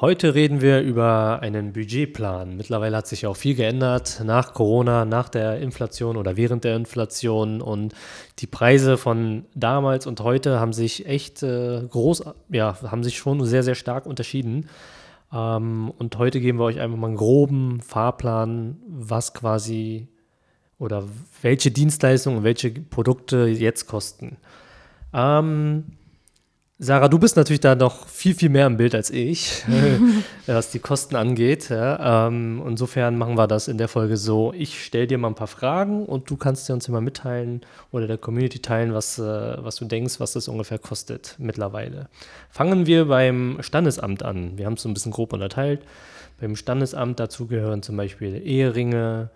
Heute reden wir über einen Budgetplan. Mittlerweile hat sich auch viel geändert nach Corona, nach der Inflation oder während der Inflation und die Preise von damals und heute haben sich echt äh, groß, ja, haben sich schon sehr, sehr stark unterschieden. Ähm, und heute geben wir euch einfach mal einen groben Fahrplan, was quasi oder welche Dienstleistungen und welche Produkte jetzt kosten. Ähm, Sarah, du bist natürlich da noch viel, viel mehr im Bild als ich, was die Kosten angeht. Ja. Ähm, insofern machen wir das in der Folge so. Ich stelle dir mal ein paar Fragen und du kannst dir uns immer mitteilen oder der Community teilen, was, äh, was du denkst, was das ungefähr kostet mittlerweile. Fangen wir beim Standesamt an. Wir haben es so ein bisschen grob unterteilt. Beim Standesamt dazu gehören zum Beispiel Eheringe,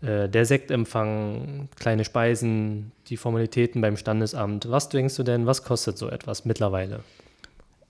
äh, der Sektempfang, kleine Speisen, die Formalitäten beim Standesamt. Was denkst du denn, was kostet so etwas mittlerweile?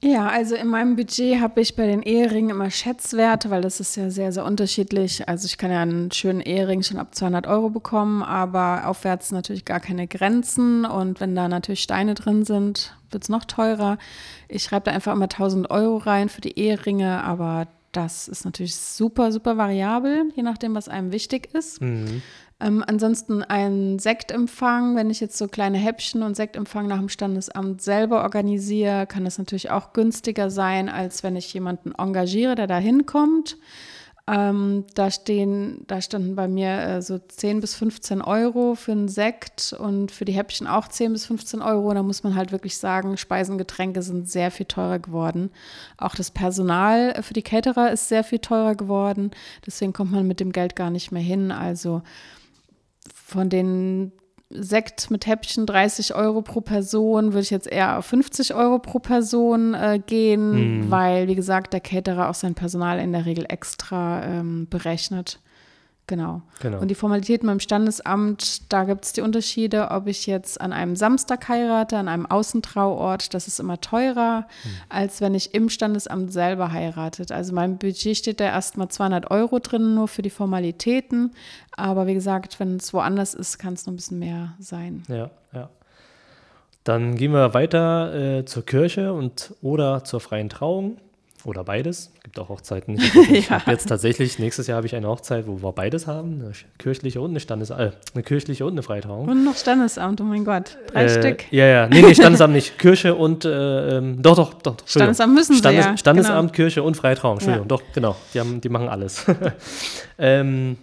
Ja, also in meinem Budget habe ich bei den Eheringen immer Schätzwerte, weil das ist ja sehr, sehr unterschiedlich. Also ich kann ja einen schönen Ehering schon ab 200 Euro bekommen, aber aufwärts natürlich gar keine Grenzen. Und wenn da natürlich Steine drin sind, wird es noch teurer. Ich schreibe da einfach immer 1000 Euro rein für die Eheringe, aber das ist natürlich super, super variabel, je nachdem, was einem wichtig ist. Mhm. Ähm, ansonsten ein Sektempfang, wenn ich jetzt so kleine Häppchen und Sektempfang nach dem Standesamt selber organisiere, kann das natürlich auch günstiger sein, als wenn ich jemanden engagiere, der da hinkommt. Ähm, da, stehen, da standen bei mir äh, so 10 bis 15 Euro für einen Sekt und für die Häppchen auch 10 bis 15 Euro. Da muss man halt wirklich sagen, Speisen, Getränke sind sehr viel teurer geworden. Auch das Personal für die Caterer ist sehr viel teurer geworden. Deswegen kommt man mit dem Geld gar nicht mehr hin. Also von den Sekt mit Häppchen 30 Euro pro Person, würde ich jetzt eher auf 50 Euro pro Person äh, gehen, mhm. weil, wie gesagt, der Caterer auch sein Personal in der Regel extra ähm, berechnet. Genau. genau. Und die Formalitäten beim Standesamt, da gibt es die Unterschiede, ob ich jetzt an einem Samstag heirate, an einem Außentrauort, das ist immer teurer, mhm. als wenn ich im Standesamt selber heiratet. Also mein Budget steht da erstmal 200 Euro drin, nur für die Formalitäten. Aber wie gesagt, wenn es woanders ist, kann es noch ein bisschen mehr sein. Ja, ja. Dann gehen wir weiter äh, zur Kirche und oder zur freien Trauung. Oder beides. Es gibt auch Hochzeiten. Ich, ja. habe jetzt tatsächlich, nächstes Jahr habe ich eine Hochzeit, wo wir beides haben. Eine kirchliche und eine Standesamt. Äh, eine kirchliche und eine Freitrauung. Und noch Standesamt, oh mein Gott. Drei äh, Stück. Ja, ja. Nee, nee, Standesamt nicht. Kirche und, äh, ähm, doch, doch, doch. Standesamt müssen Standes, sie ja. Standesamt, genau. Kirche und Freitrauung. Entschuldigung, ja. doch, genau. Die, haben, die machen alles. ähm,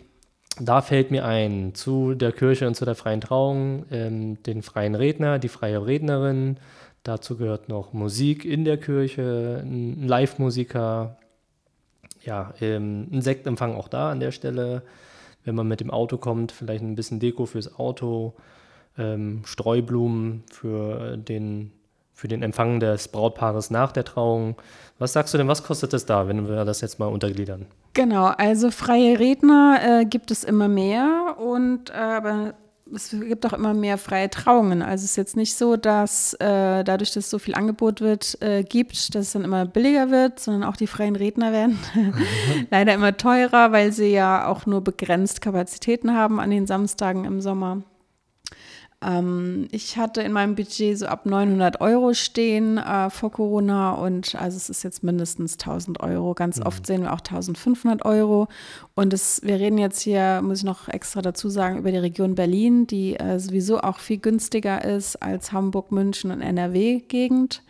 da fällt mir ein, zu der Kirche und zu der freien Trauung, ähm, den freien Redner, die freie Rednerin, Dazu gehört noch Musik in der Kirche, ein Live-Musiker, ja, ähm, ein Sektempfang auch da an der Stelle. Wenn man mit dem Auto kommt, vielleicht ein bisschen Deko fürs Auto, ähm, Streublumen für den, für den Empfang des Brautpaares nach der Trauung. Was sagst du denn, was kostet das da, wenn wir das jetzt mal untergliedern? Genau, also freie Redner äh, gibt es immer mehr und äh, aber es gibt auch immer mehr freie Trauungen. Also es ist jetzt nicht so, dass äh, dadurch, dass es so viel Angebot wird, äh, gibt, dass es dann immer billiger wird, sondern auch die freien Redner werden leider immer teurer, weil sie ja auch nur begrenzt Kapazitäten haben an den Samstagen im Sommer. Ähm, ich hatte in meinem Budget so ab 900 Euro stehen äh, vor Corona und also es ist jetzt mindestens 1000 Euro. Ganz mhm. oft sehen wir auch 1500 Euro. Und es, wir reden jetzt hier, muss ich noch extra dazu sagen, über die Region Berlin, die äh, sowieso auch viel günstiger ist als Hamburg, München und NRW-Gegend.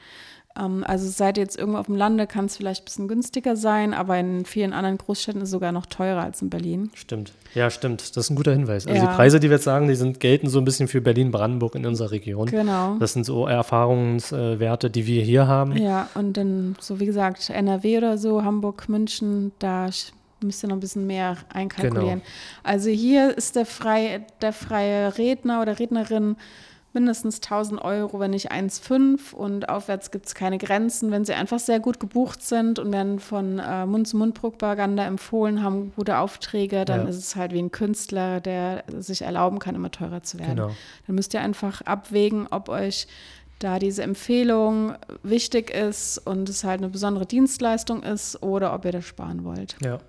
Ähm, also seid ihr jetzt irgendwo auf dem Lande, kann es vielleicht ein bisschen günstiger sein, aber in vielen anderen Großstädten ist es sogar noch teurer als in Berlin. Stimmt. Ja, stimmt. Das ist ein guter Hinweis. Also ja. die Preise, die wir jetzt sagen, die sind, gelten so ein bisschen für Berlin-Brandenburg in unserer Region. Genau. Das sind so Erfahrungswerte, die wir hier haben. Ja, und dann, so wie gesagt, NRW oder so, Hamburg, München, da müsst ihr noch ein bisschen mehr einkalkulieren. Genau. Also hier ist der freie, der freie Redner oder Rednerin mindestens 1000 Euro, wenn nicht 1,5 und aufwärts gibt es keine Grenzen. Wenn sie einfach sehr gut gebucht sind und werden von äh, Mund-zu-Mund-Propaganda empfohlen, haben gute Aufträge, dann ja. ist es halt wie ein Künstler, der sich erlauben kann, immer teurer zu werden. Genau. Dann müsst ihr einfach abwägen, ob euch da diese Empfehlung wichtig ist und es halt eine besondere Dienstleistung ist oder ob ihr das sparen wollt. Ja.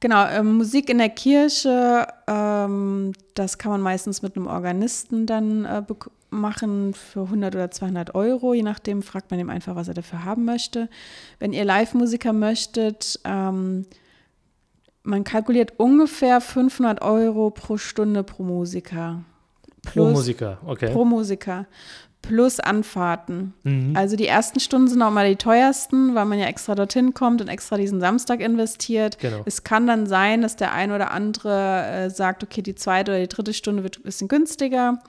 Genau, ähm, Musik in der Kirche, ähm, das kann man meistens mit einem Organisten dann äh, machen für 100 oder 200 Euro. Je nachdem fragt man ihm einfach, was er dafür haben möchte. Wenn ihr Live-Musiker möchtet, ähm, man kalkuliert ungefähr 500 Euro pro Stunde pro Musiker. Plus, pro Musiker, okay. Pro Musiker plus Anfahrten. Mhm. Also die ersten Stunden sind auch mal die teuersten, weil man ja extra dorthin kommt und extra diesen Samstag investiert. Genau. Es kann dann sein, dass der ein oder andere äh, sagt, okay, die zweite oder die dritte Stunde wird ein bisschen günstiger.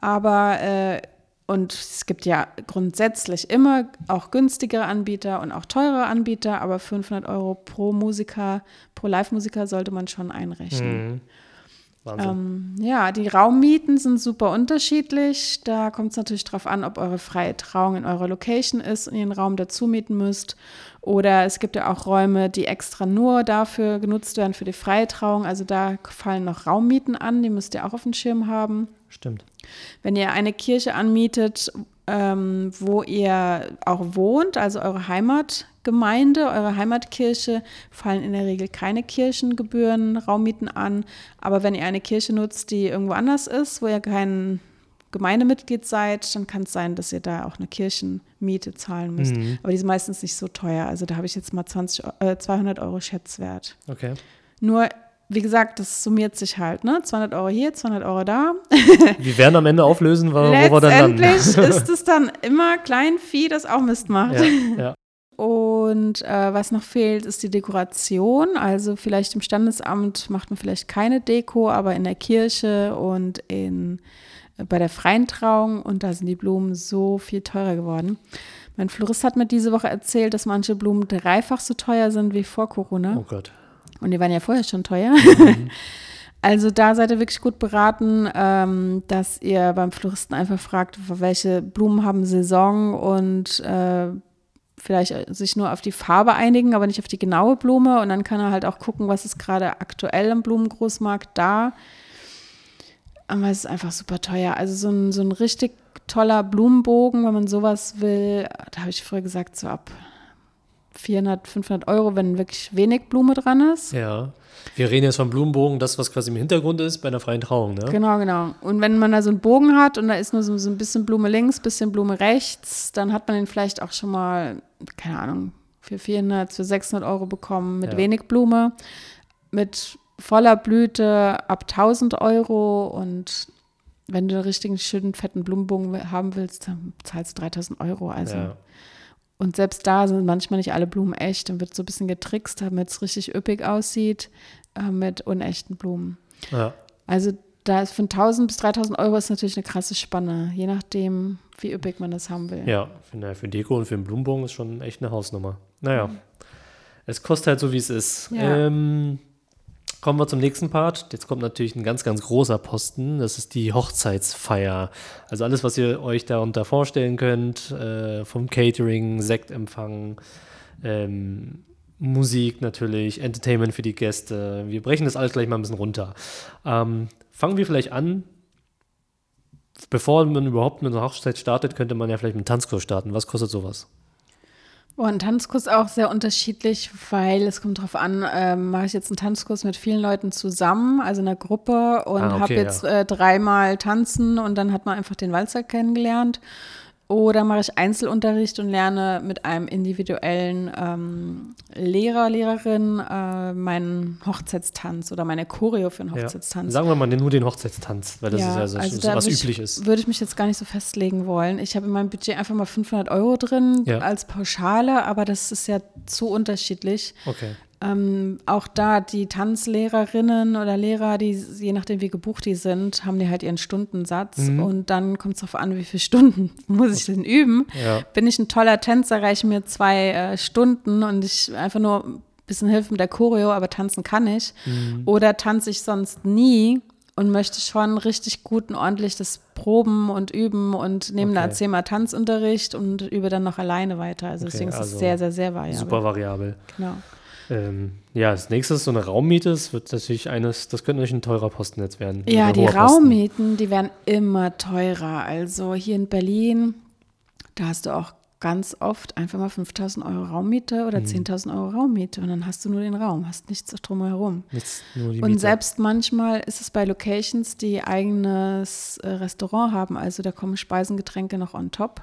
Aber äh, und es gibt ja grundsätzlich immer auch günstigere Anbieter und auch teurere Anbieter, aber 500 Euro pro Musiker, pro Live-Musiker sollte man schon einrechnen. Mhm. Ähm, ja, die Raummieten sind super unterschiedlich. Da kommt es natürlich darauf an, ob eure freie Trauung in eurer Location ist und ihr einen Raum dazu mieten müsst. Oder es gibt ja auch Räume, die extra nur dafür genutzt werden, für die freie Trauung. Also da fallen noch Raummieten an, die müsst ihr auch auf dem Schirm haben. Stimmt. Wenn ihr eine Kirche anmietet, ähm, wo ihr auch wohnt, also eure Heimatgemeinde, eure Heimatkirche, fallen in der Regel keine Kirchengebühren, Raummieten an. Aber wenn ihr eine Kirche nutzt, die irgendwo anders ist, wo ihr kein Gemeindemitglied seid, dann kann es sein, dass ihr da auch eine Kirchenmiete zahlen müsst. Mhm. Aber die ist meistens nicht so teuer. Also da habe ich jetzt mal 20, äh, 200 Euro Schätzwert. Okay. Nur wie gesagt, das summiert sich halt, ne? 200 Euro hier, 200 Euro da. wir werden am Ende auflösen, wo, wo wir dann landen. Letztendlich ist es dann immer Kleinvieh, das auch Mist macht. Ja, ja. Und äh, was noch fehlt, ist die Dekoration. Also vielleicht im Standesamt macht man vielleicht keine Deko, aber in der Kirche und in, äh, bei der freien Trauung und da sind die Blumen so viel teurer geworden. Mein Florist hat mir diese Woche erzählt, dass manche Blumen dreifach so teuer sind wie vor Corona. Oh Gott. Und die waren ja vorher schon teuer. Mhm. Also da seid ihr wirklich gut beraten, ähm, dass ihr beim Floristen einfach fragt, welche Blumen haben Saison und äh, vielleicht sich nur auf die Farbe einigen, aber nicht auf die genaue Blume. Und dann kann er halt auch gucken, was ist gerade aktuell im Blumengroßmarkt da. Aber es ist einfach super teuer. Also so ein, so ein richtig toller Blumenbogen, wenn man sowas will, da habe ich früher gesagt, so ab 400, 500 Euro, wenn wirklich wenig Blume dran ist. Ja. Wir reden jetzt vom Blumenbogen, das, was quasi im Hintergrund ist, bei einer freien Trauung, ne? Genau, genau. Und wenn man da so einen Bogen hat und da ist nur so, so ein bisschen Blume links, bisschen Blume rechts, dann hat man den vielleicht auch schon mal, keine Ahnung, für 400, für 600 Euro bekommen mit ja. wenig Blume, mit voller Blüte ab 1000 Euro und wenn du einen richtigen schönen fetten Blumenbogen haben willst, dann zahlst du 3000 Euro. Also ja. Und selbst da sind manchmal nicht alle Blumen echt. Dann wird so ein bisschen getrickst, damit es richtig üppig aussieht äh, mit unechten Blumen. Ja. Also da ist von 1000 bis 3000 Euro ist natürlich eine krasse Spanne, je nachdem, wie üppig man das haben will. Ja, für, für Deko und für einen Blumenbogen ist schon echt eine Hausnummer. Naja, mhm. es kostet halt so, wie es ist. Ja. Ähm, Kommen wir zum nächsten Part. Jetzt kommt natürlich ein ganz, ganz großer Posten. Das ist die Hochzeitsfeier. Also alles, was ihr euch darunter vorstellen könnt, äh, vom Catering, Sektempfang, ähm, Musik natürlich, Entertainment für die Gäste. Wir brechen das alles gleich mal ein bisschen runter. Ähm, fangen wir vielleicht an. Bevor man überhaupt mit einer Hochzeit startet, könnte man ja vielleicht mit einem Tanzkurs starten. Was kostet sowas? Oh, ein Tanzkurs auch sehr unterschiedlich, weil es kommt darauf an, ähm, mache ich jetzt einen Tanzkurs mit vielen Leuten zusammen, also in einer Gruppe und ah, okay, habe jetzt ja. äh, dreimal tanzen und dann hat man einfach den Walzer kennengelernt. Oder mache ich Einzelunterricht und lerne mit einem individuellen ähm, Lehrer, Lehrerin äh, meinen Hochzeitstanz oder meine Choreo für einen Hochzeitstanz. Ja. Sagen wir mal nur den Hochzeitstanz, weil das ja, ist ja so, also so was üblich ist. Würde ich mich jetzt gar nicht so festlegen wollen. Ich habe in meinem Budget einfach mal 500 Euro drin ja. als Pauschale, aber das ist ja zu unterschiedlich. Okay. Ähm, auch da die Tanzlehrerinnen oder Lehrer, die je nachdem wie gebucht die sind, haben die halt ihren Stundensatz mhm. und dann kommt es darauf an, wie viele Stunden muss ich denn üben. Ja. Bin ich ein toller Tänzer, reichen mir zwei äh, Stunden und ich einfach nur ein bisschen Hilfe mit der Choreo, aber tanzen kann ich. Mhm. Oder tanze ich sonst nie und möchte schon richtig gut und ordentlich das proben und üben und nehme Okay. da zehnmal Tanzunterricht und übe dann noch alleine weiter. Also Okay, deswegen ist also es sehr, sehr, sehr variabel. Super variabel. Genau. Ähm, ja, als nächstes so eine Raummiete. Das wird natürlich eines, das könnte natürlich ein teurer Posten jetzt werden. Ja, die. Raummieten, die werden immer teurer. Also hier in Berlin, da hast du auch ganz oft einfach mal 5000 Euro Raummiete Mhm. oder 10.000 Euro Raummiete und dann hast du nur den Raum, hast nichts drumherum. Nichts, Und selbst manchmal ist es bei Locations, die eigenes äh, Restaurant haben, also da kommen Speisen, Getränke noch on top.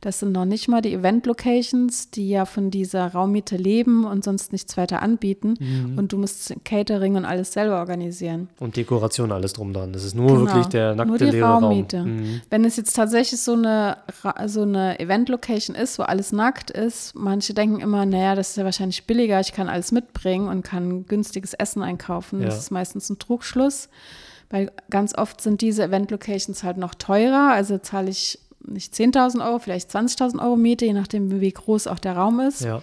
Das sind noch nicht mal die Event-Locations, die ja von dieser Raummiete leben und sonst nichts weiter anbieten. Mhm. Und du musst Catering und alles selber organisieren. Und Dekoration, alles drum dran. Das ist nur Genau, wirklich der nackte nur die leere Raummiete. Raum. Mhm. Wenn es jetzt tatsächlich so eine, so eine Event-Location ist, wo alles nackt ist, manche denken immer, naja, das ist ja wahrscheinlich billiger, ich kann alles mitbringen und kann günstiges Essen einkaufen. Ja. Das ist meistens ein Trugschluss, weil ganz oft sind diese Event-Locations halt noch teurer. Also zahle ich nicht 10.000 Euro, vielleicht 20.000 Euro Miete, je nachdem, wie groß auch der Raum ist. Ja,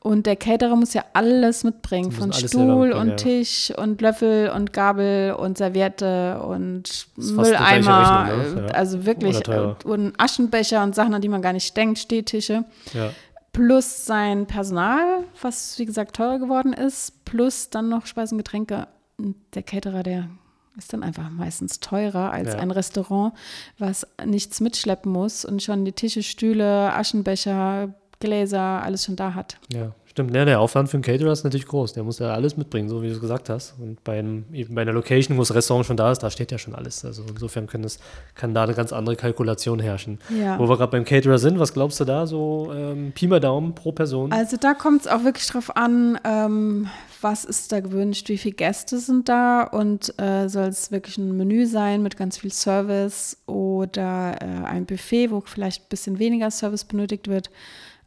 Und der Caterer muss ja alles mitbringen, von alles Stuhl und ja. Tisch und Löffel und Gabel und Serviette und Mülleimer. Rechnung, ne? Also wirklich. Teurer. äh, Und Aschenbecher und Sachen, an die man gar nicht denkt, Stehtische. ja. Plus sein Personal, was wie gesagt teurer geworden ist, plus dann noch Speisen, Getränke. Und der Caterer, der ist dann einfach meistens teurer als Ja. ein Restaurant, was nichts mitschleppen muss und schon die Tische, Stühle, Aschenbecher, Gläser, alles schon da hat. Ja, stimmt. Ja, der Aufwand für einen Caterer ist natürlich groß. Der muss ja alles mitbringen, so wie du es gesagt hast. Und bei, einem, eben bei einer Location, wo das Restaurant schon da ist, da steht ja schon alles. Also insofern kann, das, kann da eine ganz andere Kalkulation herrschen. Ja. Wo wir gerade beim Caterer sind, was glaubst du da? So ähm, Pi mal Daumen pro Person? Also da kommt es auch wirklich drauf an, ähm, was ist da gewünscht, wie viele Gäste sind da und äh, soll es wirklich ein Menü sein mit ganz viel Service oder äh, ein Buffet, wo vielleicht ein bisschen weniger Service benötigt wird.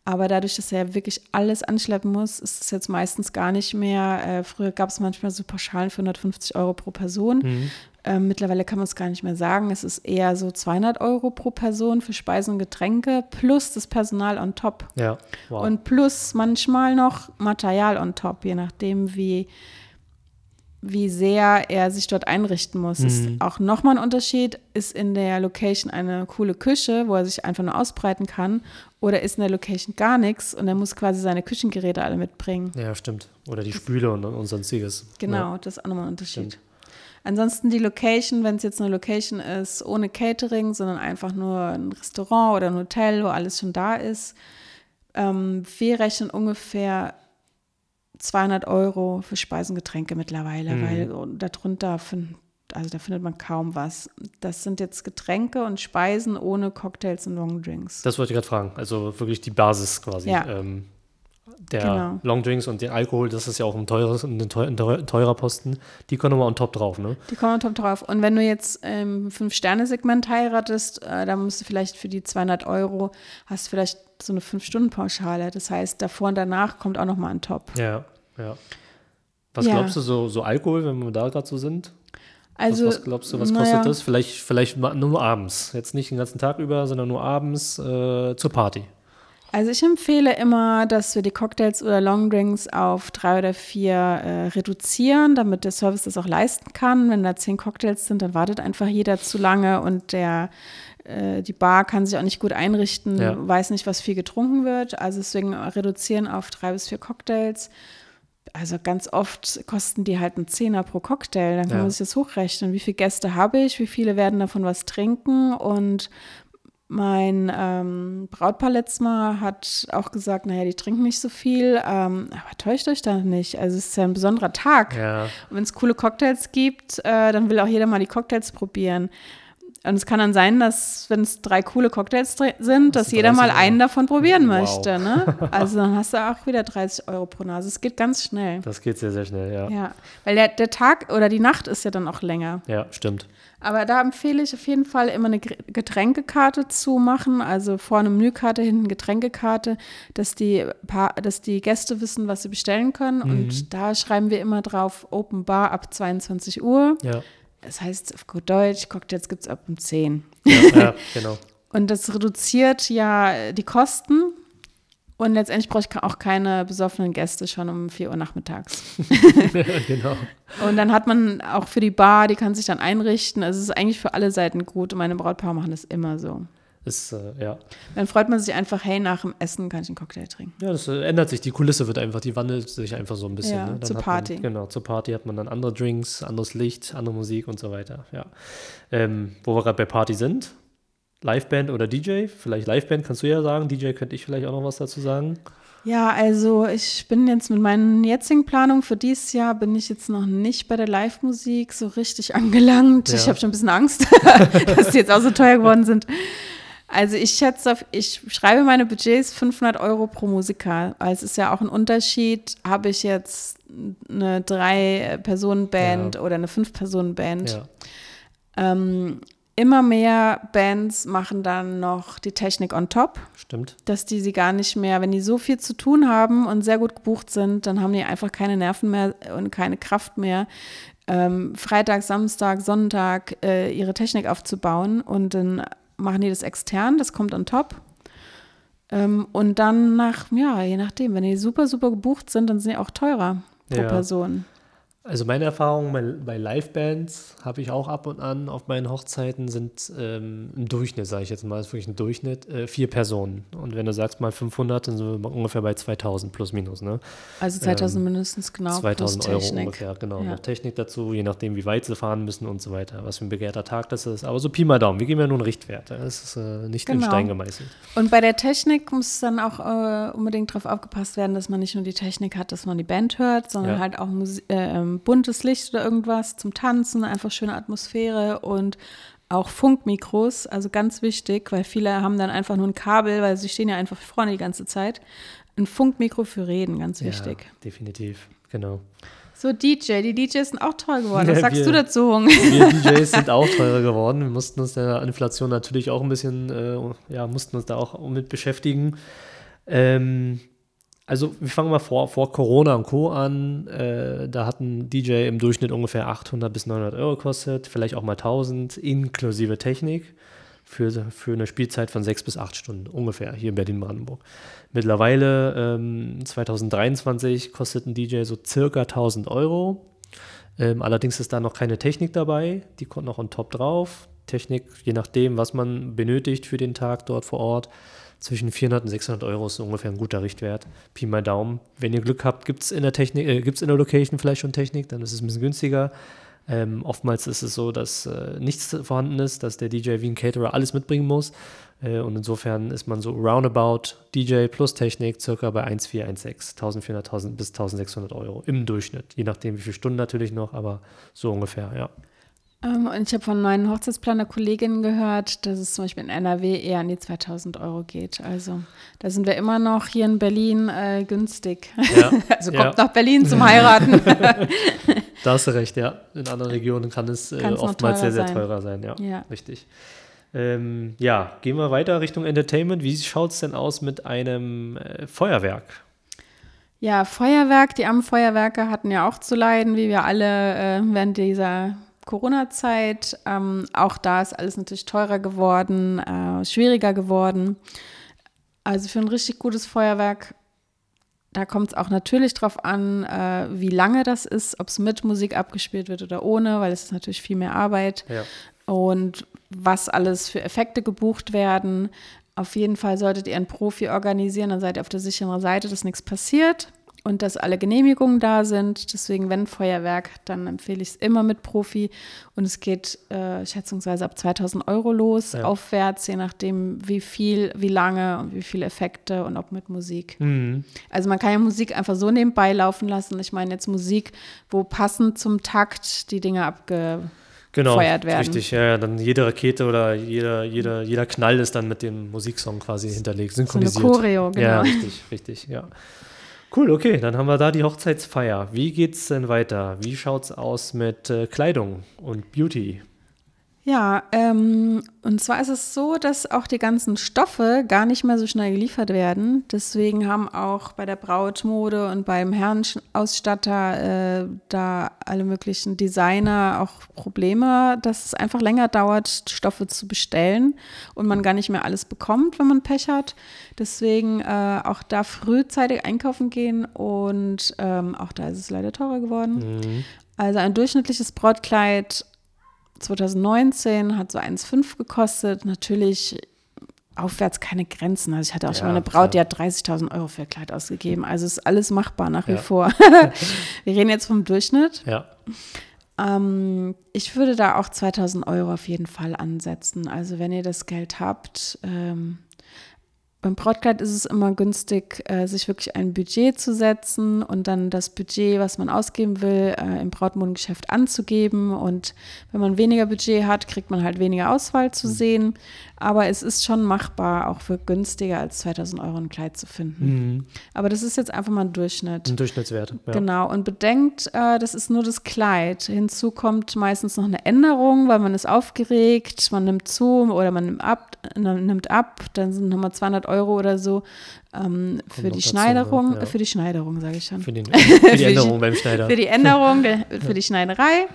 Aber dadurch, dass er wirklich alles anschleppen muss, ist es jetzt meistens gar nicht mehr. Äh, früher gab es manchmal so Pauschalen für 150 Euro pro Person. Mhm. Ähm, mittlerweile kann man es gar nicht mehr sagen. Es ist eher so 200 Euro pro Person für Speisen und Getränke plus das Personal on top. ja, wow. Und plus manchmal noch Material on top, je nachdem, wie, wie sehr er sich dort einrichten muss. Ist Mhm. auch nochmal ein Unterschied, ist in der Location eine coole Küche, wo er sich einfach nur ausbreiten kann, oder ist in der Location gar nichts und er muss quasi seine Küchengeräte alle mitbringen. ja, stimmt. Oder die Spüle und, und sonstiges. Genau, Ja. das ist auch nochmal ein Unterschied. Stimmt. Ansonsten die Location, wenn es jetzt eine Location ist, ohne Catering, sondern einfach nur ein Restaurant oder ein Hotel, wo alles schon da ist, ähm, wir rechnen ungefähr 200 Euro für Speisen, Getränke mittlerweile, Mhm. weil darunter, fin- also da findet man kaum was. Das sind jetzt Getränke und Speisen ohne Cocktails und Longdrinks. Das wollte ich gerade fragen. Also wirklich die Basis quasi. Ja. Ähm, der Genau. Longdrinks und der Alkohol, das ist ja auch ein, teures, ein, teurer Posten. Die kommen nochmal on top drauf, ne? Die kommen top drauf. Und wenn du jetzt im Fünf-Sterne-Segment heiratest, äh, dann musst du vielleicht für die 200 Euro, hast du vielleicht so eine Fünf-Stunden-Pauschale. Das heißt, davor und danach kommt auch nochmal ein Top. Ja, ja. Was Ja. glaubst du, so, so Alkohol, wenn wir da gerade so sind? Also, was, was glaubst du, was kostet das? Vielleicht, vielleicht nur abends. Jetzt nicht den ganzen Tag über, sondern nur abends äh, zur Party. Also ich empfehle immer, dass wir die Cocktails oder Longdrinks auf drei oder vier äh, reduzieren, damit der Service das auch leisten kann. Wenn da zehn Cocktails sind, dann wartet einfach jeder zu lange und der äh, die Bar kann sich auch nicht gut einrichten, Ja. weiß nicht, was viel getrunken wird. Also deswegen reduzieren auf drei bis vier Cocktails. Also ganz oft kosten die halt einen Zehner pro Cocktail. Dann kann Ja. man sich das hochrechnen. Wie viele Gäste habe ich? Wie viele werden davon was trinken? Und mein ähm, Brautpaar letztes Mal hat auch gesagt, naja, die trinken nicht so viel, ähm, aber täuscht euch da nicht. Also es ist ja ein besonderer Tag. Ja, Und wenn es coole Cocktails gibt, äh, dann will auch jeder mal die Cocktails probieren. Und es kann dann sein, dass, wenn es drei coole Cocktails sind, dass jeder mal 30 Euro. einen davon probieren Wow. möchte. Ne? Also dann hast du auch wieder 30 Euro pro Nase. Es geht ganz schnell. das geht sehr, sehr schnell, ja. Ja, Ja, weil der, der Tag oder die Nacht ist ja dann auch länger. stimmt. Aber da empfehle ich auf jeden Fall immer eine Getränkekarte zu machen, also vorne Menükarte, hinten Getränkekarte, dass die, Pa- dass die Gäste wissen, was sie bestellen können. Mhm. Und da schreiben wir immer drauf, Open Bar ab 22 Uhr. Ja, Das heißt auf gut Deutsch, Cocktails gibt es ab um 10. ja, ja genau. Und das reduziert ja die Kosten. Und letztendlich brauche ich auch keine besoffenen Gäste schon um 4 Uhr nachmittags. genau. Und dann hat man auch für die Bar, die kann sich dann einrichten. Also es ist eigentlich für alle Seiten gut. Und meine Brautpaare machen das immer so. Ist, äh, ja. Dann freut man sich einfach, hey, nach dem Essen kann ich einen Cocktail trinken. Ja, das äh, ändert sich. Die Kulisse wird einfach, die wandelt sich einfach so ein bisschen. Ja, ne? zur Party. Man, genau, zur Party hat man dann andere Drinks, anderes Licht, andere Musik und so weiter. Ja. Ähm, wo wir gerade bei Party sind, Liveband oder DJ? Vielleicht Liveband kannst du ja sagen. DJ könnte ich vielleicht auch noch was dazu sagen. Ja, also ich bin jetzt mit meinen jetzigen Planungen für dieses Jahr bin ich jetzt noch nicht bei der Live-Musik so richtig angelangt. Ja. Ich habe schon ein bisschen Angst, dass die jetzt auch so teuer geworden sind. Also ich schätze auf, ich schreibe meine Budgets 500 Euro pro Musiker. Also es ist ja auch ein Unterschied, habe ich jetzt eine Drei-Personen-Band ja. oder eine Fünf-Personen-Band. Ja. Ähm, immer mehr Bands machen dann noch die Technik on top. Stimmt. Dass die sie gar nicht mehr, wenn die so viel zu tun haben und sehr gut gebucht sind, dann haben die einfach keine Nerven mehr und keine Kraft mehr, ähm, Freitag, Samstag, Sonntag äh, ihre Technik aufzubauen. Und dann machen die das extern, das kommt on top. Ähm, und dann nach, ja, je nachdem, wenn die super, super gebucht sind, dann sind die auch teurer pro ja. Person. Also meine Erfahrung bei, Livebands habe ich auch ab und an auf meinen Hochzeiten sind ähm, im Durchschnitt, sage ich jetzt mal, ist wirklich ein Durchschnitt, äh, vier Personen. Und wenn du sagst mal 500, dann sind wir ungefähr bei 2000 plus minus. Ne? Also 2000 ähm, mindestens genau. 2000 Euro Technik. ungefähr, genau. Ja. Noch Technik dazu, je nachdem wie weit sie fahren müssen und so weiter, was für ein begehrter Tag das ist. Aber so Pi mal Daumen, wir geben ja nun Richtwerte. Das ist äh, nicht genau. in Stein gemeißelt. Und bei der Technik muss dann auch äh, unbedingt darauf aufgepasst werden, dass man nicht nur die Technik hat, dass man die Band hört, sondern ja. halt auch Musik äh, ähm, buntes Licht oder irgendwas zum Tanzen, einfach schöne Atmosphäre und auch Funkmikros, also ganz wichtig, weil viele haben dann einfach nur ein Kabel, weil sie stehen ja einfach vorne die ganze Zeit. Ein Funkmikro für Reden, ganz wichtig. Ja, definitiv, genau. So, DJ, die DJs sind auch teuer geworden. Was ja, sagst wir, du dazu, Hung? Wir DJs sind auch teurer geworden. Wir mussten uns der Inflation natürlich auch ein bisschen, äh, ja, mussten uns da auch mit beschäftigen. Ähm, also wir fangen mal vor, vor Corona und Co. an. Äh, da hat ein DJ im Durchschnitt ungefähr 800 bis 900 Euro gekostet, vielleicht auch mal 1000 inklusive Technik für, für eine Spielzeit von sechs bis acht Stunden ungefähr hier in Berlin-Brandenburg. Mittlerweile ähm, 2023 kostet ein DJ so circa 1000 Euro. Ähm, allerdings ist da noch keine Technik dabei, die kommt noch on top drauf. Technik, je nachdem, was man benötigt für den Tag dort vor Ort, zwischen 400 und 600 Euro ist ungefähr ein guter Richtwert. Pi mal Daumen. Wenn ihr Glück habt, gibt es in der äh, in der Location vielleicht schon Technik, dann ist es ein bisschen günstiger. Ähm, oftmals ist es so, dass äh, nichts vorhanden ist, dass der DJ wie ein Caterer alles mitbringen muss. Äh, und insofern ist man so roundabout DJ plus Technik circa bei 1,4, 1,6, 1400 1000 bis 1600 Euro im Durchschnitt. Je nachdem, wie viele Stunden natürlich noch, aber so ungefähr, ja. Ähm, und ich habe von meinen Hochzeitsplaner-Kolleginnen gehört, dass es zum Beispiel in NRW eher an die 2000 Euro geht. Also da sind wir immer noch hier in Berlin äh, günstig. Ja, also kommt ja. nach Berlin zum Heiraten. da hast du recht, ja. In anderen Regionen kann es äh, oftmals sehr, sehr sein. teurer sein. Ja, ja. richtig. Ähm, ja, gehen wir weiter Richtung Entertainment. Wie schaut es denn aus mit einem äh, Feuerwerk? Ja, Feuerwerk, die armen Feuerwerker hatten ja auch zu leiden, wie wir alle äh, während dieser Corona-Zeit. Ähm, auch da ist alles natürlich teurer geworden, äh, schwieriger geworden. Also für ein richtig gutes Feuerwerk, da kommt es auch natürlich drauf an, äh, wie lange das ist, ob es mit Musik abgespielt wird oder ohne, weil es ist natürlich viel mehr Arbeit. Ja. Und was alles für Effekte gebucht werden. Auf jeden Fall solltet ihr einen Profi organisieren, dann seid ihr auf der sicheren Seite, dass nichts passiert und dass alle Genehmigungen da sind. Deswegen, wenn Feuerwerk, dann empfehle ich es immer mit Profi. Und es geht äh, schätzungsweise ab 2000 Euro los, ja. aufwärts, je nachdem, wie viel, wie lange und wie viele Effekte und ob mit Musik. Mhm. Also man kann ja Musik einfach so nebenbei laufen lassen. Ich meine jetzt Musik, wo passend zum Takt die Dinge abge genau, werden. Richtig, ja, dann jede Rakete oder jeder, jeder, jeder Knall ist dann mit dem Musiksong quasi hinterlegt, synchronisiert. So eine Choreo, genau. Ja, richtig, richtig, ja. Cool, okay, dann haben wir da die Hochzeitsfeier. Wie geht's denn weiter? Wie schaut's aus mit äh, Kleidung und Beauty? Ja, ähm, und zwar ist es so, dass auch die ganzen Stoffe gar nicht mehr so schnell geliefert werden. Deswegen haben auch bei der Brautmode und beim Herrenausstatter äh, da alle möglichen Designer auch Probleme, dass es einfach länger dauert, Stoffe zu bestellen und man gar nicht mehr alles bekommt, wenn man Pech hat. Deswegen äh, auch da frühzeitig einkaufen gehen und ähm, auch da ist es leider teurer geworden. Mhm. Also ein durchschnittliches Brautkleid 2019 hat so 1,5 gekostet. Natürlich aufwärts keine Grenzen. Also ich hatte auch ja, schon mal eine Braut, die hat 30.000 Euro für ein Kleid ausgegeben. Also ist alles machbar nach wie ja. vor. Wir reden jetzt vom Durchschnitt. Ja. Ähm, ich würde da auch 2.000 Euro auf jeden Fall ansetzen. Also wenn ihr das Geld habt, ähm, beim Brautkleid ist es immer günstig, äh, sich wirklich ein Budget zu setzen und dann das Budget, was man ausgeben will, äh, im Brautmodengeschäft anzugeben. Und wenn man weniger Budget hat, kriegt man halt weniger Auswahl zu mhm. sehen. Aber es ist schon machbar, auch für günstiger als 2000 Euro ein Kleid zu finden. Mhm. Aber das ist jetzt einfach mal ein Durchschnitt. Ein Durchschnittswert. Ja. Genau. Und bedenkt, äh, das ist nur das Kleid. Hinzu kommt meistens noch eine Änderung, weil man ist aufgeregt, man nimmt zu oder man nimmt ab, nimmt ab. Dann sind nochmal 200 Euro oder so ähm, für, die Schneiderung, ja. für die Schneiderung, sage ich schon. Für, den, für die Änderung beim Schneider. Für die Änderung, für die Schneiderei.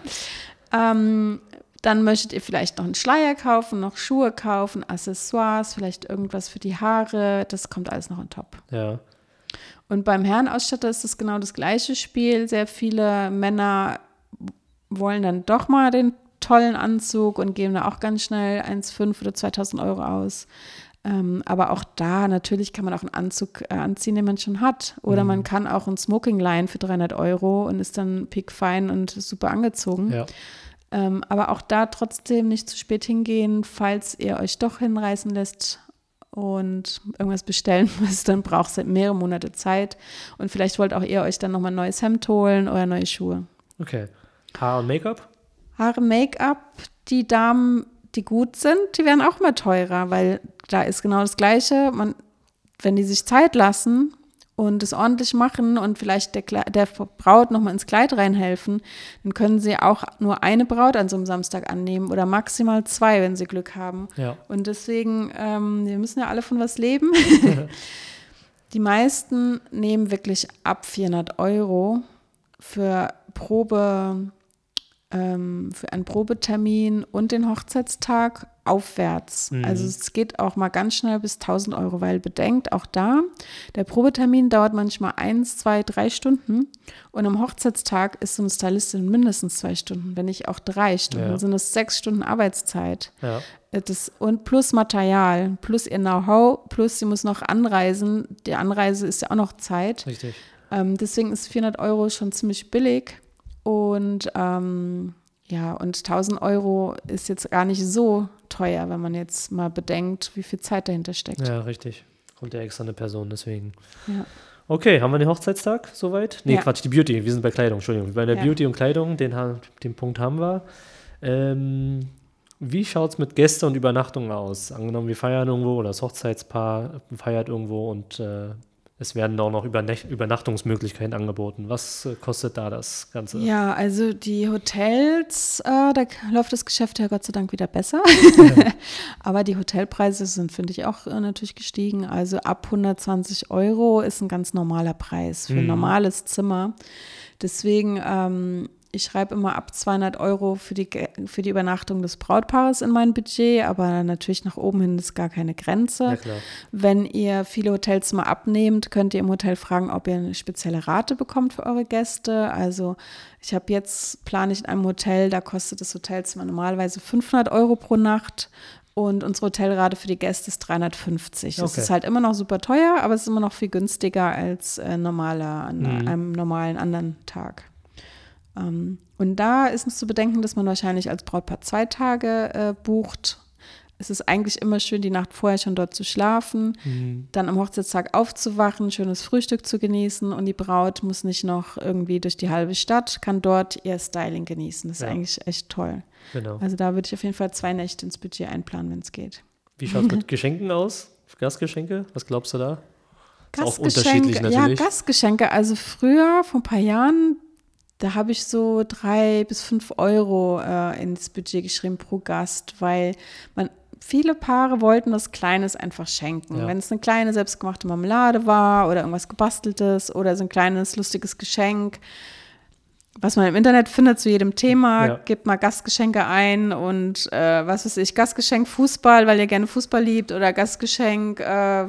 Ähm, dann möchtet ihr vielleicht noch einen Schleier kaufen, noch Schuhe kaufen, Accessoires, vielleicht irgendwas für die Haare. Das kommt alles noch on top. Ja. Und beim Herrenausstatter ist es genau das gleiche Spiel. Sehr viele Männer wollen dann doch mal den tollen Anzug und geben da auch ganz schnell 1,5 oder 2000 Euro aus. Ähm, aber auch da, natürlich kann man auch einen Anzug äh, anziehen, den man schon hat. Oder mhm. man kann auch ein Smoking Line für 300 Euro und ist dann pickfein und super angezogen. Ja. Ähm, aber auch da trotzdem nicht zu spät hingehen, falls ihr euch doch hinreißen lässt und irgendwas bestellen müsst, dann braucht es mehrere Monate Zeit. Und vielleicht wollt auch ihr euch dann nochmal ein neues Hemd holen oder neue Schuhe. Okay. Haar und Make-up? Haare, Make-up, die Damen, die gut sind, die werden auch mal teurer, weil da ist genau das Gleiche. Man, wenn die sich Zeit lassen und es ordentlich machen und vielleicht der, der Braut nochmal ins Kleid reinhelfen, dann können sie auch nur eine Braut an so einem Samstag annehmen oder maximal zwei, wenn sie Glück haben. Ja. Und deswegen, ähm, wir müssen ja alle von was leben. Die meisten nehmen wirklich ab 400 Euro für Probe ähm, für einen Probetermin und den Hochzeitstag aufwärts. Mhm. Also es geht auch mal ganz schnell bis 1000 Euro, weil bedenkt auch da, der Probetermin dauert manchmal eins, zwei, drei Stunden und am Hochzeitstag ist so eine Stylistin mindestens zwei Stunden, wenn nicht auch drei Stunden, ja. sind es sechs Stunden Arbeitszeit. Ja. Äh, das, und plus Material, plus ihr Know-how, plus sie muss noch anreisen. Die Anreise ist ja auch noch Zeit. Richtig. Ähm, deswegen ist 400 Euro schon ziemlich billig. Und ähm, ja, und 1000 Euro ist jetzt gar nicht so teuer, wenn man jetzt mal bedenkt, wie viel Zeit dahinter steckt. Ja, richtig. Kommt ja extra eine Person, deswegen. Ja. Okay, haben wir den Hochzeitstag soweit? Nee, ja. Quatsch, die Beauty. Wir sind bei Kleidung, Entschuldigung. Bei der ja. Beauty und Kleidung, den, den Punkt haben wir. Ähm, wie schaut es mit Gäste und Übernachtung aus? Angenommen, wir feiern irgendwo oder das Hochzeitspaar feiert irgendwo und äh, es werden auch noch Übernachtungsmöglichkeiten angeboten. Was äh, kostet da das Ganze? Ja, also die Hotels, äh, da läuft das Geschäft ja Gott sei Dank wieder besser. Aber die Hotelpreise sind, finde ich, auch äh, natürlich gestiegen. Also ab 120 Euro ist ein ganz normaler Preis für ein mhm. normales Zimmer. Deswegen ähm, ich schreibe immer ab 200 Euro für die, für die Übernachtung des Brautpaares in mein Budget, aber natürlich nach oben hin ist gar keine Grenze. Wenn ihr viele Hotelzimmer abnehmt, könnt ihr im Hotel fragen, ob ihr eine spezielle Rate bekommt für eure Gäste. Also ich habe jetzt, plane ich in einem Hotel, da kostet das Hotelzimmer normalerweise 500 Euro pro Nacht. Und unsere Hotelrate für die Gäste ist 350. Okay. Das ist halt immer noch super teuer, aber es ist immer noch viel günstiger als äh, normaler, an mhm. einem normalen anderen Tag. Ähm, und da ist es zu bedenken, dass man wahrscheinlich als Brautpaar zwei Tage äh, bucht. Es ist eigentlich immer schön, die Nacht vorher schon dort zu schlafen, mhm. dann am Hochzeitstag aufzuwachen, schönes Frühstück zu genießen und die Braut muss nicht noch irgendwie durch die halbe Stadt, kann dort ihr Styling genießen. Das ja. ist eigentlich echt toll. Genau. Also da würde ich auf jeden Fall zwei Nächte ins Budget einplanen, wenn es geht. Wie schaut es mit Geschenken aus? Gastgeschenke? Was glaubst du da? Gastgeschenke, ja, Gastgeschenke. Also früher, vor ein paar Jahren, da habe ich so drei bis fünf Euro äh, ins Budget geschrieben pro Gast, weil man viele Paare wollten was Kleines einfach schenken. Ja. Wenn es eine kleine selbstgemachte Marmelade war oder irgendwas gebasteltes oder so ein kleines lustiges Geschenk, was man im Internet findet zu jedem Thema, Ja. gebt mal Gastgeschenke ein und äh, was weiß ich, Gastgeschenk Fußball, weil ihr gerne Fußball liebt oder Gastgeschenk, äh,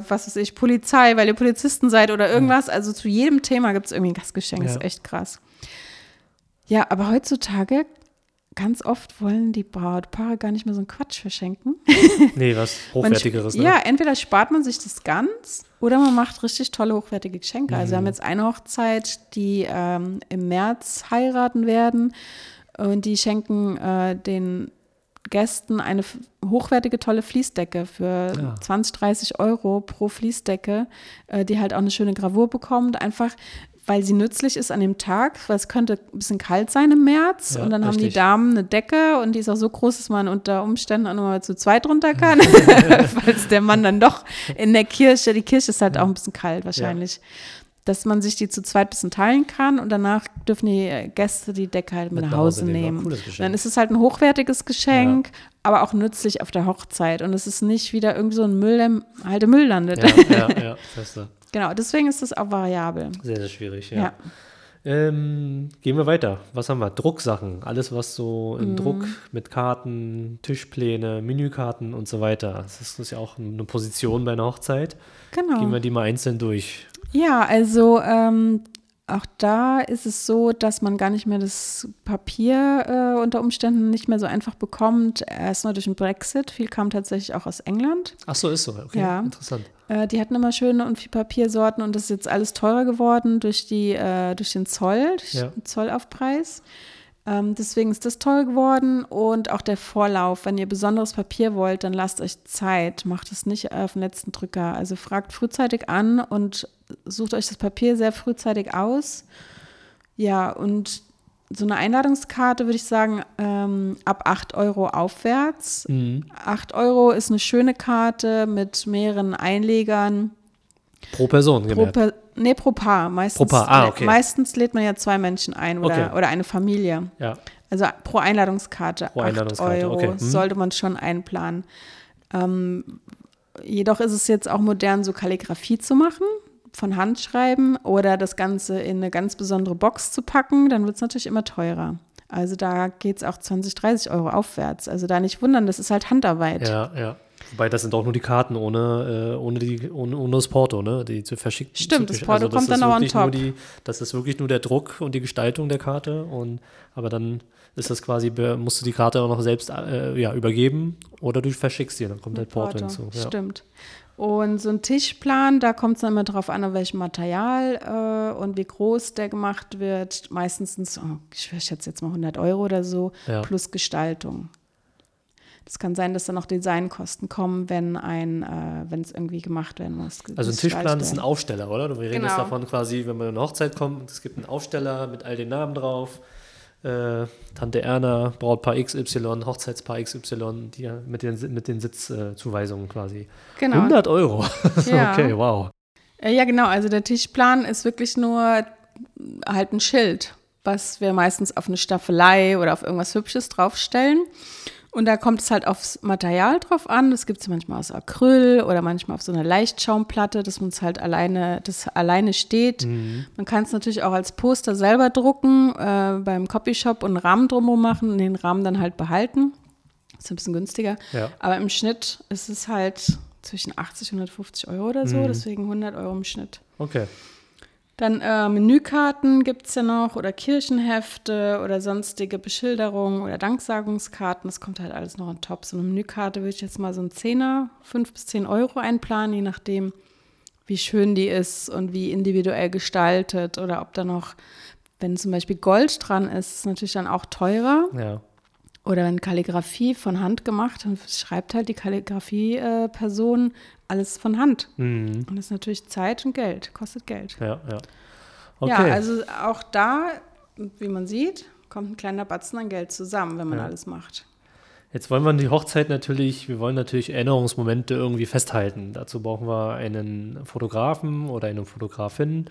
was weiß ich, Polizei, weil ihr Polizisten seid oder irgendwas. Also zu jedem Thema gibt es irgendwie ein Gastgeschenk, das Ja. ist echt krass. Ja, aber heutzutage ganz oft wollen die Brautpaare gar nicht mehr so einen Quatsch verschenken. Nee, was Hochwertigeres, ne? Ja, entweder spart man sich das ganz oder man macht richtig tolle, hochwertige Geschenke. Also wir Mhm. haben jetzt eine Hochzeit, die ähm, im März heiraten werden und die schenken äh, den Gästen eine hochwertige, tolle Fließdecke für Ja. 20, 30 Euro pro Fließdecke, äh, die halt auch eine schöne Gravur bekommt. Einfach, weil sie nützlich ist an dem Tag, weil es könnte ein bisschen kalt sein im März. Ja, und dann haben die richtig. Damen eine Decke und die ist auch so groß, dass man unter Umständen auch nur mal zu zweit runter kann, falls der Mann dann doch in der Kirche, die Kirche ist halt auch ein bisschen kalt wahrscheinlich, dass man sich die zu zweit ein bisschen teilen kann und danach dürfen die Gäste die Decke halt mit, nach Hause nehmen. Dann ist es halt ein hochwertiges Geschenk, aber auch nützlich auf der Hochzeit. Und es ist nicht wieder irgendwie so ein Müll, der im- halt im Müll landet. Ja, ja, ja, feste. Genau, deswegen ist es auch variabel. Sehr, sehr schwierig, ja. Ja. Ähm, gehen wir weiter. Was haben wir? Drucksachen. Alles, was so Mhm. in Druck mit Karten, Tischpläne, Menükarten und so weiter. Das ist, das ist ja auch eine Position bei einer Hochzeit. Genau. Gehen wir die mal einzeln durch. Ja, also ähm, auch da ist es so, dass man gar nicht mehr das Papier äh, unter Umständen nicht mehr so einfach bekommt. Erstmal durch den Brexit. Viel kam tatsächlich auch aus England. Ach so, ist so. Okay, Ja. interessant. Äh, die hatten immer schöne und viel Papiersorten und das ist jetzt alles teurer geworden durch, die, äh, durch den Zoll, durch Ja. den Zollaufpreis. Ähm, deswegen ist das teuer geworden und auch der Vorlauf. Wenn ihr besonderes Papier wollt, dann lasst euch Zeit. Macht es nicht auf den letzten Drücker. Also fragt frühzeitig an und sucht euch das Papier sehr frühzeitig aus. Ja, und so eine Einladungskarte würde ich sagen, ähm, ab 8 Euro aufwärts. Mhm. 8 Euro ist eine schöne Karte mit mehreren Einlegern. Pro Person, Pro, per, nee, pro Paar. Meistens, Pro Paar, ah, okay. meistens lädt man ja zwei Menschen ein oder, Okay. oder eine Familie. Ja, Also pro Einladungskarte, Pro 8 Einladungskarte, Euro okay. Mhm. sollte man schon einplanen. Ähm, jedoch ist es jetzt auch modern, so Kalligrafie zu machen, von Hand schreiben oder das Ganze in eine ganz besondere Box zu packen, dann wird es natürlich immer teurer. Also da geht es auch 20, 30 Euro aufwärts. Also da nicht wundern, das ist halt Handarbeit. ja, ja. Wobei das sind auch nur die Karten ohne, äh, ohne, die, ohne, ohne das Porto, ne? Die zu verschicken. Stimmt, zu, das Porto kommt ist dann noch on wirklich nur top. Die, das ist wirklich nur der Druck und die Gestaltung der Karte. Und, aber dann ist das quasi, musst du die Karte auch noch selbst äh, ja, übergeben oder du verschickst sie, dann kommt halt Porto, hinzu. Ja. Stimmt. Und so ein Tischplan, da kommt es dann immer drauf an, auf welchem Material äh, und wie groß der gemacht wird. Meistens oh, ich schätze jetzt mal 100 Euro oder so, Ja. plus Gestaltung. Das kann sein, dass dann noch Designkosten kommen, wenn ein, äh, wenn es irgendwie gemacht werden muss. Also ein Tischplan ist ein Aufsteller, oder? Wir reden jetzt Genau. davon quasi, wenn man in eine Hochzeit kommt, es gibt einen Aufsteller mit all den Namen drauf. Äh, Tante Erna, Brautpaar XY, Hochzeitspaar XY, die ja mit den, mit den Sitzzuweisungen quasi. werden. Genau. 100 Euro. Ja. okay, wow. Äh, Ja, genau. Also der Tischplan ist wirklich nur halt ein Schild, was wir meistens auf eine Staffelei oder auf irgendwas Hübsches draufstellen. Und da kommt es halt aufs Material drauf an. Das gibt es manchmal aus Acryl oder manchmal auf so einer Leichtchaumplatte, dass man es halt alleine, das alleine steht. Man kann es natürlich auch als Poster selber drucken, äh, beim Copyshop und einen Rahmen drumherum machen und den Rahmen dann halt behalten. Ist ein bisschen günstiger. Ja. Aber im Schnitt ist es halt zwischen 80 und 150 Euro oder so, Mhm. deswegen 100 Euro im Schnitt. Okay. Dann äh, Menükarten gibt es ja noch oder Kirchenhefte oder sonstige Beschilderungen oder Danksagungskarten. Das kommt halt alles noch on top. So eine Menükarte würde ich jetzt mal so ein Zehner, fünf bis zehn Euro einplanen, je nachdem, wie schön die ist und wie individuell gestaltet oder ob da noch, wenn zum Beispiel Gold dran ist, ist natürlich dann auch teurer. Ja. Oder wenn Kalligrafie von Hand gemacht, dann schreibt halt die Kalligrafie-Person alles von Hand. Mhm. Und das ist natürlich Zeit und Geld, kostet Geld. Ja, ja. Okay. Ja, also auch da, wie man sieht, kommt ein kleiner Batzen an Geld zusammen, wenn man Ja. alles macht. Jetzt wollen wir die Hochzeit natürlich, wir wollen natürlich Erinnerungsmomente irgendwie festhalten. Dazu brauchen wir einen Fotografen oder eine Fotografin.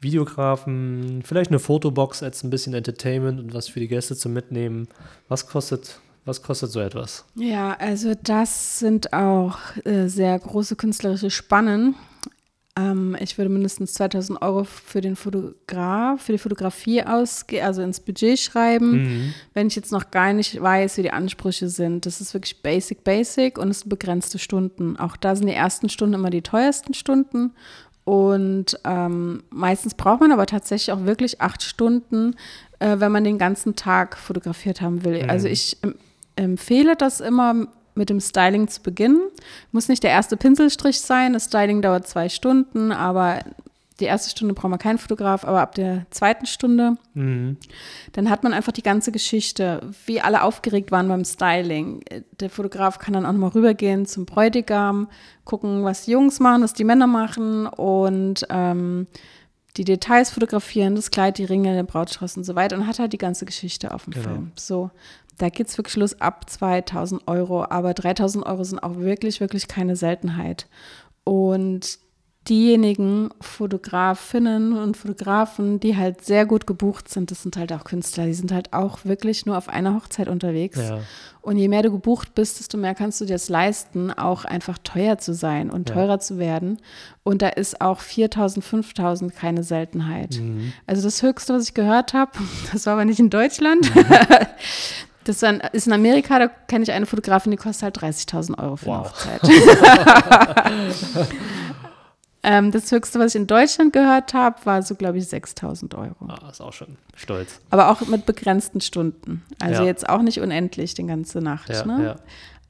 Videografen, vielleicht eine Fotobox als ein bisschen Entertainment und was für die Gäste zum Mitnehmen. Was kostet, was kostet so etwas? Ja, also das sind auch äh, sehr große künstlerische Spannen. Ähm, ich würde mindestens 2000 Euro für den Fotograf, für die Fotografie ausgehen, also ins Budget schreiben. Mhm. Wenn ich jetzt noch gar nicht weiß, wie die Ansprüche sind. Das ist wirklich basic, basic und es sind begrenzte Stunden. Auch da sind die ersten Stunden immer die teuersten Stunden. Und ähm, meistens braucht man aber tatsächlich auch wirklich acht Stunden, äh, wenn man den ganzen Tag fotografiert haben will. Mhm. Also ich empfehle das immer mit dem Styling zu beginnen. Muss nicht der erste Pinselstrich sein. Das Styling dauert zwei Stunden, aber die erste Stunde braucht man keinen Fotograf, aber ab der zweiten Stunde, mhm. dann hat man einfach die ganze Geschichte, wie alle aufgeregt waren beim Styling. Der Fotograf kann dann auch nochmal rübergehen zum Bräutigam, gucken, was die Jungs machen, was die Männer machen und ähm, die Details fotografieren, das Kleid, die Ringe, den Brautstrauß und so weiter und hat halt die ganze Geschichte auf dem genau. Film. So, da geht es wirklich los ab 2000 Euro, aber 3000 Euro sind auch wirklich, wirklich keine Seltenheit. Und diejenigen Fotografinnen und Fotografen, die halt sehr gut gebucht sind, das sind halt auch Künstler, die sind halt auch wirklich nur auf einer Hochzeit unterwegs. Ja. Und je mehr du gebucht bist, desto mehr kannst du dir es leisten, auch einfach teuer zu sein und teurer ja. zu werden. Und da ist auch 4000, 5000 keine Seltenheit. Mhm. Also das Höchste, was ich gehört habe, das war aber nicht in Deutschland, mhm. Das ist in Amerika, da kenne ich eine Fotografin, die kostet halt 30.000 Euro für wow. eine Hochzeit. ähm, das höchste, was ich in Deutschland gehört habe, war so, glaube ich, 6.000 Euro. Ah, ist auch schon stolz. Aber auch mit begrenzten Stunden. Also ja. jetzt auch nicht unendlich die ganze Nacht. Ja, ne? ja.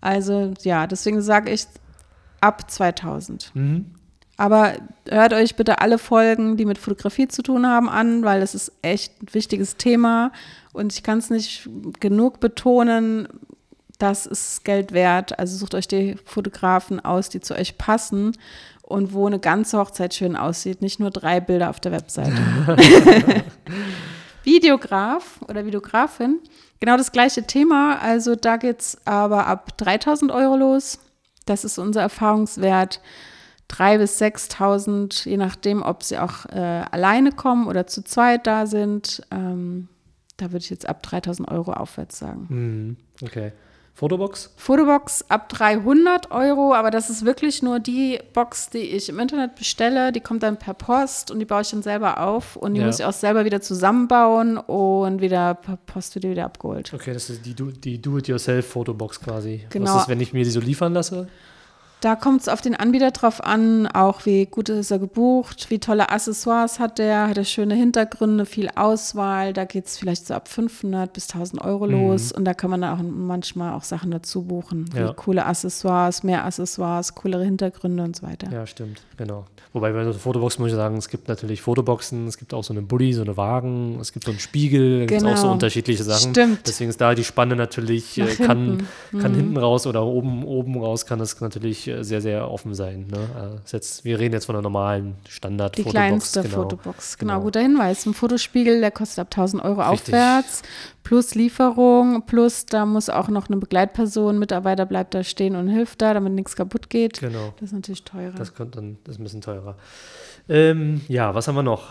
Also ja, deswegen sage ich ab 2000. Mhm. Aber hört euch bitte alle Folgen, die mit Fotografie zu tun haben, an, weil das ist echt ein wichtiges Thema. Und ich kann es nicht genug betonen, das ist Geld wert. Also sucht euch die Fotografen aus, die zu euch passen und wo eine ganze Hochzeit schön aussieht, nicht nur drei Bilder auf der Webseite. Videograf oder Videografin, genau das gleiche Thema. Also da geht es aber ab 3000 Euro los. Das ist unser Erfahrungswert. 3.000 bis 6.000, je nachdem, ob sie auch äh, alleine kommen oder zu zweit da sind. Ähm, da würde ich jetzt ab 3.000 Euro aufwärts sagen. Mhm. Okay. Fotobox? Fotobox ab 300 Euro, aber das ist wirklich nur die Box, die ich im Internet bestelle. Die kommt dann per Post und die baue ich dann selber auf und die ja. muss ich auch selber wieder zusammenbauen und wieder per Post wird die wieder abgeholt. Okay, das ist die, die Do-it-yourself-Fotobox quasi. Genau. Was ist, wenn ich mir die so liefern lasse? Da kommt es auf den Anbieter drauf an, auch wie gut ist er gebucht, wie tolle Accessoires hat der, hat er schöne Hintergründe, viel Auswahl. Da geht es vielleicht so ab 500 bis 1000 Euro mhm. los und da kann man dann auch manchmal auch Sachen dazu buchen, wie ja. coole Accessoires, mehr Accessoires, coolere Hintergründe und so weiter. Ja, stimmt, genau. Wobei bei der Fotobox muss ich sagen, es gibt natürlich Fotoboxen, es gibt auch so eine Bulli, so eine Wagen, es gibt so einen Spiegel, es genau. gibt auch so genau. unterschiedliche Sachen. Stimmt. Deswegen ist da die Spanne natürlich, äh, kann, hinten. kann mhm. hinten raus oder oben, oben raus kann es natürlich sehr, sehr offen sein. Ne? Äh, jetzt, wir reden jetzt von einer normalen standard Die kleinste genau. Fotobox, genau. genau. Guter Hinweis. Ein Fotospiegel, der kostet ab 1000 Euro Richtig. aufwärts, plus Lieferung, plus da muss auch noch eine Begleitperson, Mitarbeiter bleibt da stehen und hilft da, damit nichts kaputt geht. Genau. Das ist natürlich teurer. Das, kommt dann, das ist ein bisschen teurer. Ähm, ja, was haben wir noch?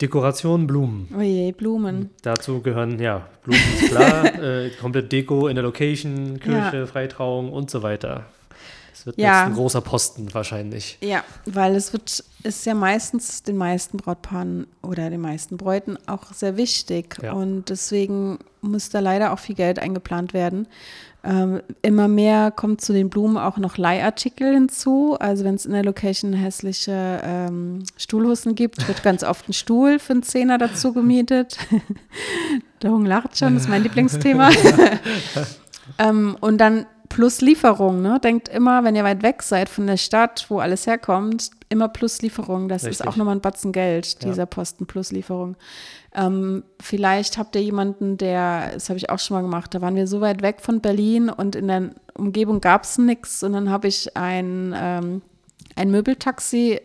Dekoration, Blumen. Oh je, Blumen. Dazu gehören, ja, Blumen ist klar, äh, komplett Deko in der Location, Kirche, ja. Freitrauung und so weiter. Das wird ja. jetzt ein großer Posten wahrscheinlich. Ja, weil es wird, ist ja meistens den meisten Brautpaaren oder den meisten Bräuten auch sehr wichtig. Ja. Und deswegen muss da leider auch viel Geld eingeplant werden. Ähm, immer mehr kommt zu den Blumen auch noch Leihartikel hinzu. Also wenn es in der Location hässliche ähm, Stuhlhussen gibt, wird ganz oft ein Stuhl für einen Zehner dazu gemietet. der Hung lacht schon, das ist mein Lieblingsthema. ähm, und dann plus Lieferung, ne? Denkt immer, wenn ihr weit weg seid von der Stadt, wo alles herkommt, immer plus Lieferung. Das Richtig. ist auch nochmal ein Batzen Geld, dieser ja. Posten plus Lieferung. Ähm, vielleicht habt ihr jemanden, der, das habe ich auch schon mal gemacht, da waren wir so weit weg von Berlin und in der Umgebung gab es nichts und dann habe ich ein, ähm, ein Möbeltaxi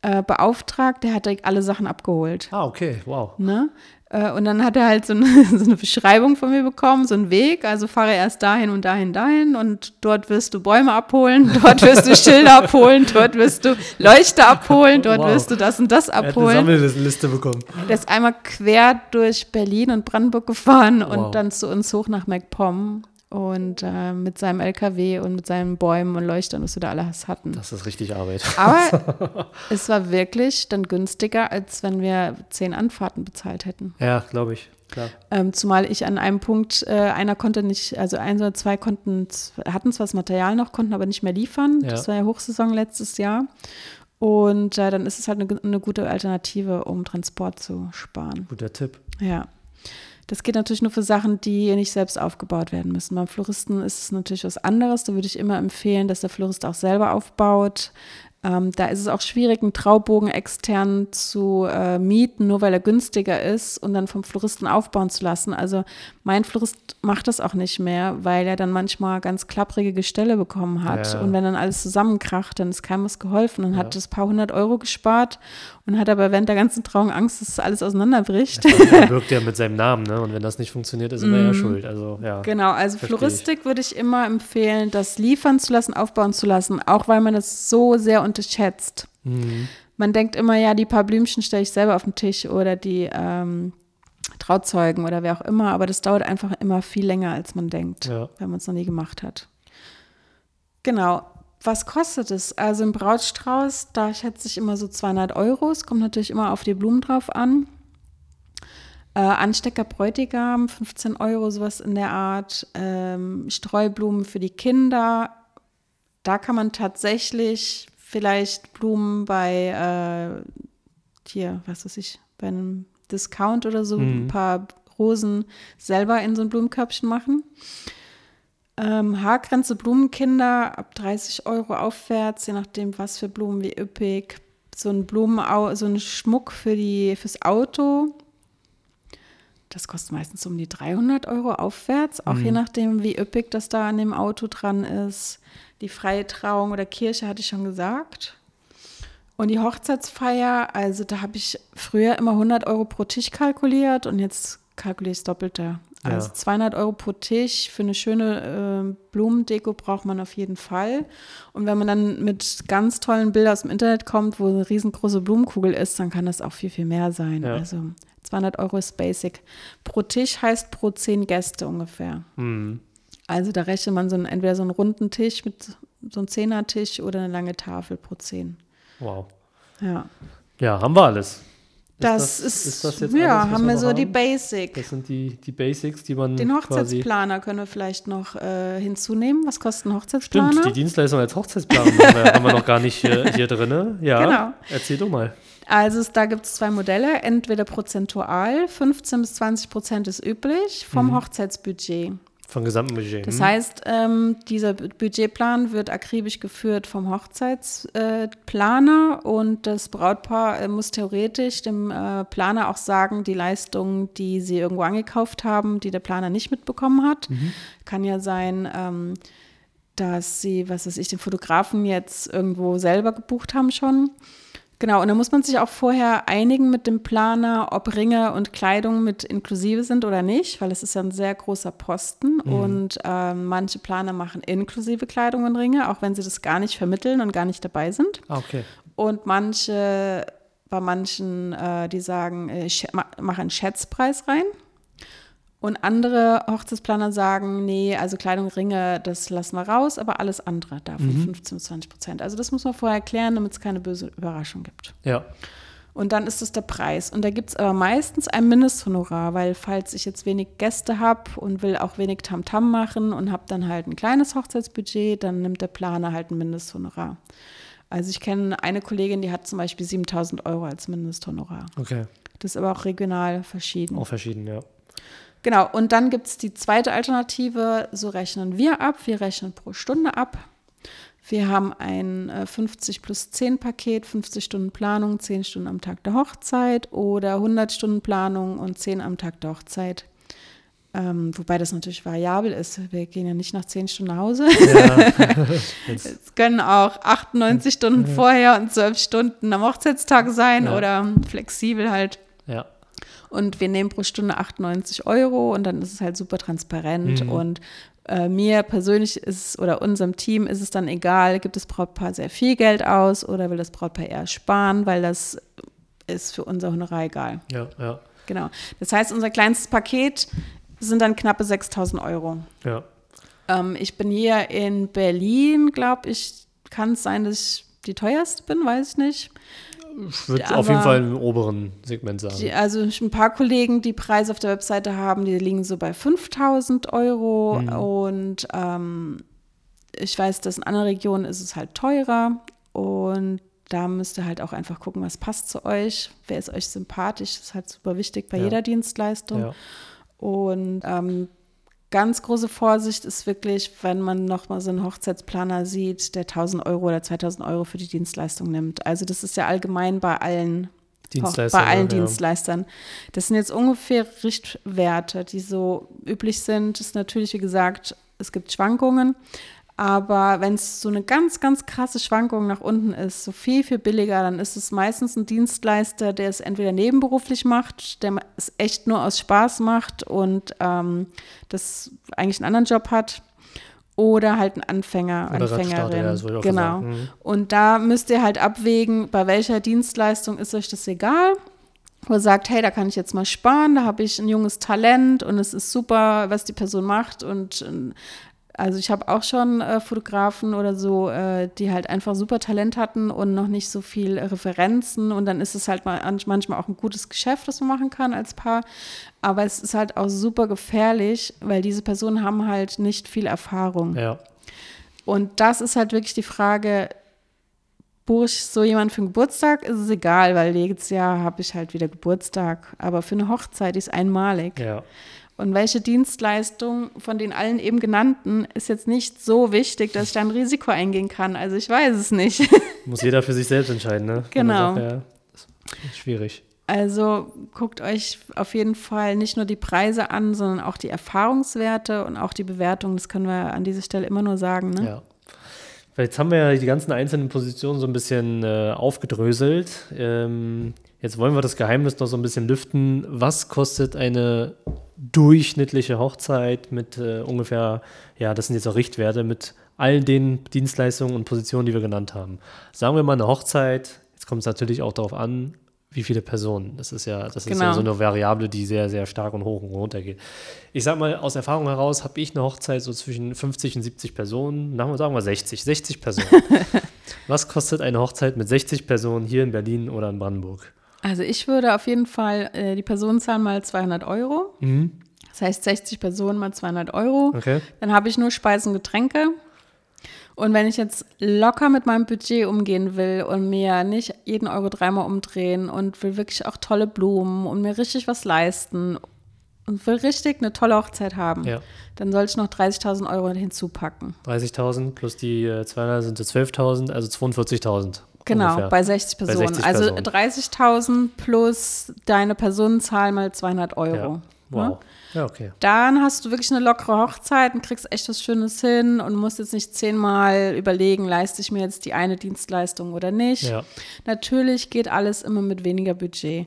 äh, beauftragt, der hat alle Sachen abgeholt. Ah, okay, wow. Ne? Äh, und dann hat er halt so eine, so eine, Beschreibung von mir bekommen, so einen Weg. Also fahre erst dahin und dahin, dahin. Und dort wirst du Bäume abholen, dort wirst du Schilder abholen, dort wirst du Leuchte abholen, dort wow. wirst du das und das abholen. Er hat eine Sammelliste bekommen. Der ist einmal quer durch Berlin und Brandenburg gefahren wow. und dann zu uns hoch nach MacPom und äh, mit seinem LKW und mit seinen Bäumen und Leuchtern, was wir da alles hatten. Das ist richtig Arbeit. Aber es war wirklich dann günstiger, als wenn wir zehn Anfahrten bezahlt hätten. Ja, glaube ich. Klar. Ähm, zumal ich an einem Punkt, äh, einer konnte nicht, also ein oder zwei konnten, hatten zwar das Material noch, konnten aber nicht mehr liefern. Ja. Das war ja Hochsaison letztes Jahr. Und äh, dann ist es halt eine, eine gute Alternative, um Transport zu sparen. Guter Tipp. Ja. Das geht natürlich nur für Sachen, die nicht selbst aufgebaut werden müssen. Beim Floristen ist es natürlich was anderes. Da würde ich immer empfehlen, dass der Florist auch selber aufbaut. Ähm, da ist es auch schwierig, einen Traubogen extern zu äh, mieten, nur weil er günstiger ist und dann vom Floristen aufbauen zu lassen. Also mein Florist macht das auch nicht mehr, weil er dann manchmal ganz klapprige Gestelle bekommen hat. Ja. Und wenn dann alles zusammenkracht, dann ist keinem was geholfen. Dann ja. hat das paar hundert Euro gespart und hat aber während der ganzen Trauung Angst, dass alles auseinanderbricht. er wirkt ja mit seinem Namen, ne? Und wenn das nicht funktioniert, ist immer mm. er schuld. Also ja. Genau, also Floristik würde ich immer empfehlen, das liefern zu lassen, aufbauen zu lassen, auch weil man das so sehr unterschätzt. Mhm. Man denkt immer, ja, die paar Blümchen stelle ich selber auf den Tisch oder die ähm, Trauzeugen oder wer auch immer, aber das dauert einfach immer viel länger, als man denkt, ja. wenn man es noch nie gemacht hat. Genau. Was kostet es? Also im Brautstrauß, da schätze ich immer so 200 Euro. Es kommt natürlich immer auf die Blumen drauf an. Äh, Anstecker Bräutigam, 15 Euro, sowas in der Art. Ähm, Streublumen für die Kinder, da kann man tatsächlich vielleicht Blumen bei, äh, hier, was weiß ich, bei einem Discount oder so, mhm. ein paar Rosen selber in so ein Blumenkörbchen machen. Ähm, Haargrenze Blumenkinder ab 30 Euro aufwärts, je nachdem, was für Blumen, wie üppig. So ein Blumenau, so ein Schmuck für die, fürs Auto. Das kostet meistens um die 300 Euro aufwärts, auch mhm. je nachdem, wie üppig das da an dem Auto dran ist. Die freie Trauung oder Kirche hatte ich schon gesagt. Und die Hochzeitsfeier, also da habe ich früher immer 100 Euro pro Tisch kalkuliert und jetzt kalkuliere ich das Doppelte. Also ja. 200 Euro pro Tisch für eine schöne äh, Blumendeko braucht man auf jeden Fall. Und wenn man dann mit ganz tollen Bildern aus dem Internet kommt, wo eine riesengroße Blumenkugel ist, dann kann das auch viel, viel mehr sein. Ja. Also 200 Euro ist basic. Pro Tisch heißt pro 10 Gäste ungefähr. Mhm. Also da rechnet man so einen, entweder so einen runden Tisch mit so einem Zehnertisch oder eine lange Tafel pro zehn. Wow. Ja. Ja, haben wir alles. Das, ist, ist das jetzt ja, alles, haben wir so haben? die Basics. Das sind die, die Basics, die man. Den Hochzeitsplaner können wir vielleicht noch äh, hinzunehmen. Was kostet ein Hochzeitsplaner? Stimmt, die Dienstleistung als Hochzeitsplaner haben, wir, noch gar nicht äh, hier drin. Ja, genau. erzähl du mal. Also da gibt es zwei Modelle, entweder prozentual, 15 bis 20 Prozent ist üblich vom mhm. Hochzeitsbudget. Vom gesamten Budget. Das hm. heißt, ähm, dieser Budgetplan wird akribisch geführt vom Hochzeitsplaner äh, und das Brautpaar äh, muss theoretisch dem äh, Planer auch sagen, die Leistungen, die sie irgendwo angekauft haben, die der Planer nicht mitbekommen hat. Mhm. Kann ja sein, ähm, dass sie, was weiß ich, den Fotografen jetzt irgendwo selber gebucht haben schon. Genau, und da muss man sich auch vorher einigen mit dem Planer, ob Ringe und Kleidung mit inklusive sind oder nicht, weil es ist ja ein sehr großer Posten mhm. und äh, manche Planer machen inklusive Kleidung und Ringe, auch wenn sie das gar nicht vermitteln und gar nicht dabei sind. Ah, okay. Und manche, bei manchen, äh, die sagen, ich mache einen Schätzpreis rein. Und andere Hochzeitsplaner sagen, nee, also Kleidung, Ringe, das lassen wir raus, aber alles andere davon mhm. 15 bis 20 Prozent. Also das muss man vorher erklären, damit es keine böse Überraschung gibt. Ja. Und dann ist es der Preis. Und da gibt es aber meistens ein Mindesthonorar, weil falls ich jetzt wenig Gäste habe und will auch wenig Tamtam -Tam machen und habe dann halt ein kleines Hochzeitsbudget, dann nimmt der Planer halt ein Mindesthonorar. Also ich kenne eine Kollegin, die hat zum Beispiel 7000 Euro als Mindesthonorar. Okay. Das ist aber auch regional verschieden. Auch verschieden, ja. Genau, und dann gibt es die zweite Alternative, so rechnen wir ab. Wir rechnen pro Stunde ab. Wir haben ein 50 äh, plus 10 Paket, 50 Stunden Planung, 10 Stunden am Tag der Hochzeit oder 100 Stunden Planung und 10 am Tag der Hochzeit. Ähm, wobei das natürlich variabel ist. Wir gehen ja nicht nach 10 Stunden nach Hause. Ja. es können auch 98 Stunden vorher und 12 Stunden am Hochzeitstag sein ja. oder flexibel halt. Ja. Und wir nehmen pro Stunde 98 Euro und dann ist es halt super transparent. Mhm. Und äh, mir persönlich ist oder unserem Team ist es dann egal, gibt das Brautpaar sehr viel Geld aus oder will das Brautpaar eher sparen, weil das ist für unser Honorar egal. Ja, ja. Genau. Das heißt, unser kleinstes Paket sind dann knappe 6000 Euro. Ja. Ähm, ich bin hier in Berlin, glaube ich, kann es sein, dass ich die teuerste bin, weiß ich nicht. Ich würde auf jeden Fall im oberen Segment sagen. Die, also ein paar Kollegen, die Preise auf der Webseite haben, die liegen so bei 5000 Euro mhm. und ähm, ich weiß, dass in anderen Regionen ist es halt teurer und da müsst ihr halt auch einfach gucken, was passt zu euch, wer ist euch sympathisch, das ist halt super wichtig bei ja. jeder Dienstleistung. Ja. Und ähm, ganz große Vorsicht ist wirklich, wenn man nochmal so einen Hochzeitsplaner sieht, der 1000 Euro oder 2000 Euro für die Dienstleistung nimmt. Also das ist ja allgemein bei allen Dienstleistern. Bei allen ja. Dienstleistern. Das sind jetzt ungefähr Richtwerte, die so üblich sind. Das ist natürlich, wie gesagt, es gibt Schwankungen, aber wenn es so eine ganz, ganz krasse Schwankung nach unten ist, so viel, viel billiger, dann ist es meistens ein Dienstleister, der es entweder nebenberuflich macht, der es echt nur aus Spaß macht und ähm, das eigentlich einen anderen Job hat. Oder halt ein Anfänger, oder Anfängerin. Ja, genau. Mhm. Und da müsst ihr halt abwägen, bei welcher Dienstleistung ist euch das egal wo ihr sagt, hey, da kann ich jetzt mal sparen, da habe ich ein junges Talent und es ist super, was die Person macht und also ich habe auch schon äh, Fotografen oder so, äh, die halt einfach super Talent hatten und noch nicht so viel Referenzen und dann ist es halt mal manchmal auch ein gutes Geschäft, das man machen kann als Paar. Aber es ist halt auch super gefährlich, weil diese Personen haben halt nicht viel Erfahrung. Ja. Und das ist halt wirklich die Frage, buche ich so jemanden für einen Geburtstag, ist es egal, weil jedes Jahr habe ich halt wieder Geburtstag. Aber für eine Hochzeit ist einmalig. Ja. Und welche Dienstleistung von den allen eben genannten ist jetzt nicht so wichtig, dass ich da ein Risiko eingehen kann. Also ich weiß es nicht. Muss jeder für sich selbst entscheiden, ne? Genau. Sagt, ja, schwierig. Also guckt euch auf jeden Fall nicht nur die Preise an, sondern auch die Erfahrungswerte und auch die Bewertung. Das können wir an dieser Stelle immer nur sagen. Ne? Ja. Jetzt haben wir ja die ganzen einzelnen Positionen so ein bisschen äh, aufgedröselt. Ähm, jetzt wollen wir das Geheimnis noch so ein bisschen lüften. Was kostet eine durchschnittliche Hochzeit mit äh, ungefähr, ja, das sind jetzt auch Richtwerte, mit all den Dienstleistungen und Positionen, die wir genannt haben. Sagen wir mal eine Hochzeit, jetzt kommt es natürlich auch darauf an, wie viele Personen. Das ist ja, das genau. ist ja genau. so eine Variable, die sehr, sehr stark und hoch und runter geht. Ich sag mal, aus Erfahrung heraus habe ich eine Hochzeit so zwischen 50 und 70 Personen, sagen wir 60, 60 Personen. Was kostet eine Hochzeit mit 60 Personen hier in Berlin oder in Brandenburg? Also ich würde auf jeden Fall äh, die Personenzahl mal 200 Euro. Mhm. Das heißt 60 Personen mal 200 Euro. Okay. Dann habe ich nur Speisen und Getränke. Und wenn ich jetzt locker mit meinem Budget umgehen will und mir nicht jeden Euro dreimal umdrehen und will wirklich auch tolle Blumen und mir richtig was leisten und will richtig eine tolle Hochzeit haben, ja. dann soll ich noch 30.000 Euro hinzupacken. 30.000 plus die 200 sind es 12.000, also 42.000. Genau, ungefähr. bei 60 Personen. Bei 60 also 30.000 plus deine Personenzahl mal 200 Euro. Ja. Ne? Wow. Ne? Ja, okay. Dann hast du wirklich eine lockere Hochzeit und kriegst echt was Schönes hin und musst jetzt nicht zehnmal überlegen, leiste ich mir jetzt die eine Dienstleistung oder nicht. Ja. Natürlich geht alles immer mit weniger Budget.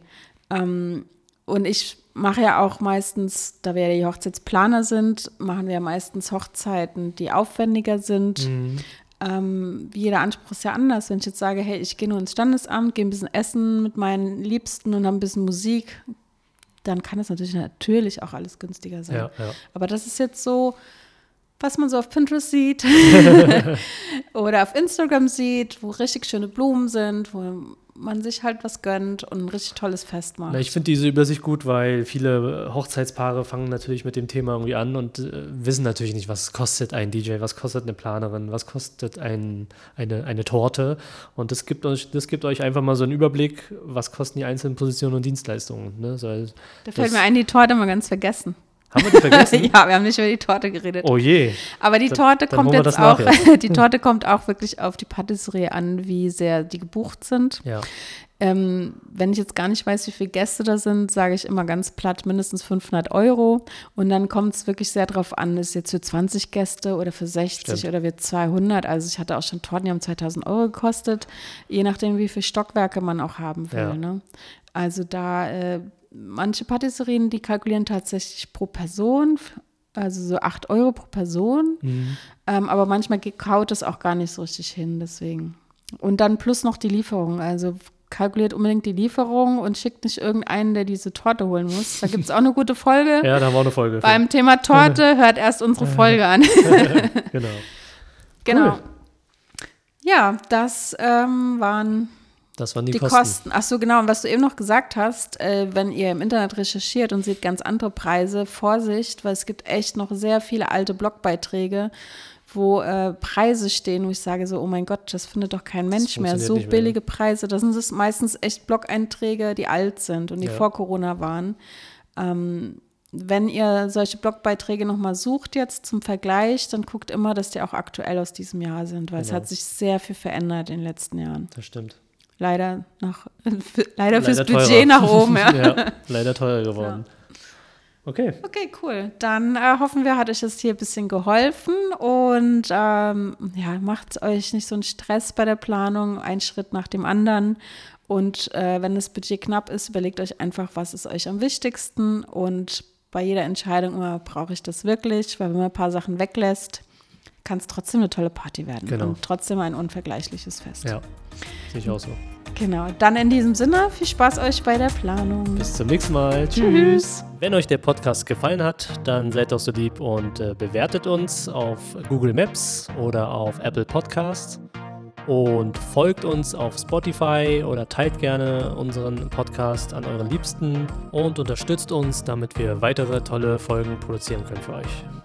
Ähm, und ich mache ja auch meistens, da wir ja die Hochzeitsplaner sind, machen wir ja meistens Hochzeiten, die aufwendiger sind. Mhm ähm, jeder Anspruch ist ja anders. Wenn ich jetzt sage, hey, ich gehe nur ins Standesamt, gehe ein bisschen essen mit meinen Liebsten und habe ein bisschen Musik, dann kann es natürlich natürlich auch alles günstiger sein. Ja, ja. Aber das ist jetzt so, was man so auf Pinterest sieht oder auf Instagram sieht, wo richtig schöne Blumen sind, wo man sich halt was gönnt und ein richtig tolles Fest macht. Ich finde diese Übersicht gut, weil viele Hochzeitspaare fangen natürlich mit dem Thema irgendwie an und äh, wissen natürlich nicht, was kostet ein DJ, was kostet eine Planerin, was kostet ein, eine, eine Torte. Und das gibt, euch, das gibt euch einfach mal so einen Überblick, was kosten die einzelnen Positionen und Dienstleistungen. Ne? So, da fällt mir ein, die Torte wir ganz vergessen. Haben wir die vergessen? ja, wir haben nicht über die Torte geredet. Oh je. Aber die Torte dann, kommt dann jetzt auch, jetzt. die Torte kommt auch wirklich auf die Patisserie an, wie sehr die gebucht sind. Ja. Ähm, wenn ich jetzt gar nicht weiß, wie viele Gäste da sind, sage ich immer ganz platt mindestens 500 Euro. Und dann kommt es wirklich sehr darauf an, ist jetzt für 20 Gäste oder für 60 Stimmt. oder für 200. Also ich hatte auch schon Torten, die haben 2000 Euro gekostet, je nachdem, wie viele Stockwerke man auch haben will. Ja. Ne? Also da äh, manche Patisserien, die kalkulieren tatsächlich pro Person, also so 8 Euro pro Person. Mhm. Ähm, aber manchmal kaut es auch gar nicht so richtig hin, deswegen. Und dann plus noch die Lieferung. Also kalkuliert unbedingt die Lieferung und schickt nicht irgendeinen, der diese Torte holen muss. Da gibt es auch eine gute Folge. ja, da haben wir auch eine Folge. Beim Thema Torte hört erst unsere Folge an. genau. Genau. Cool. Ja, das ähm, waren das waren die, die Kosten. Kosten. Ach so, genau. Und was du eben noch gesagt hast, äh, wenn ihr im Internet recherchiert und seht ganz andere Preise, Vorsicht, weil es gibt echt noch sehr viele alte Blogbeiträge, wo äh, Preise stehen, wo ich sage so, oh mein Gott, das findet doch kein Mensch mehr. So billige mehr. Preise, das sind es meistens echt Blog-Einträge, die alt sind und die ja. vor Corona waren. Ähm, wenn ihr solche Blogbeiträge nochmal sucht jetzt zum Vergleich, dann guckt immer, dass die auch aktuell aus diesem Jahr sind, weil genau. es hat sich sehr viel verändert in den letzten Jahren. Das stimmt. Leider nach leider, leider fürs teurer. Budget nach oben, ja. ja. Leider teurer geworden. Ja. Okay. Okay, cool. Dann äh, hoffen wir, hat euch das hier ein bisschen geholfen und ähm, ja, macht euch nicht so einen Stress bei der Planung, ein Schritt nach dem anderen. Und äh, wenn das Budget knapp ist, überlegt euch einfach, was ist euch am wichtigsten und bei jeder Entscheidung immer, brauche ich das wirklich? Weil wenn man ein paar Sachen weglässt, kann es trotzdem eine tolle Party werden genau. und trotzdem ein unvergleichliches Fest. Ja, sehe ich auch so. Genau, dann in diesem Sinne, viel Spaß euch bei der Planung. Bis zum nächsten Mal. Tschüss. Wenn euch der Podcast gefallen hat, dann seid doch so lieb und äh, bewertet uns auf Google Maps oder auf Apple Podcasts und folgt uns auf Spotify oder teilt gerne unseren Podcast an euren Liebsten und unterstützt uns, damit wir weitere tolle Folgen produzieren können für euch.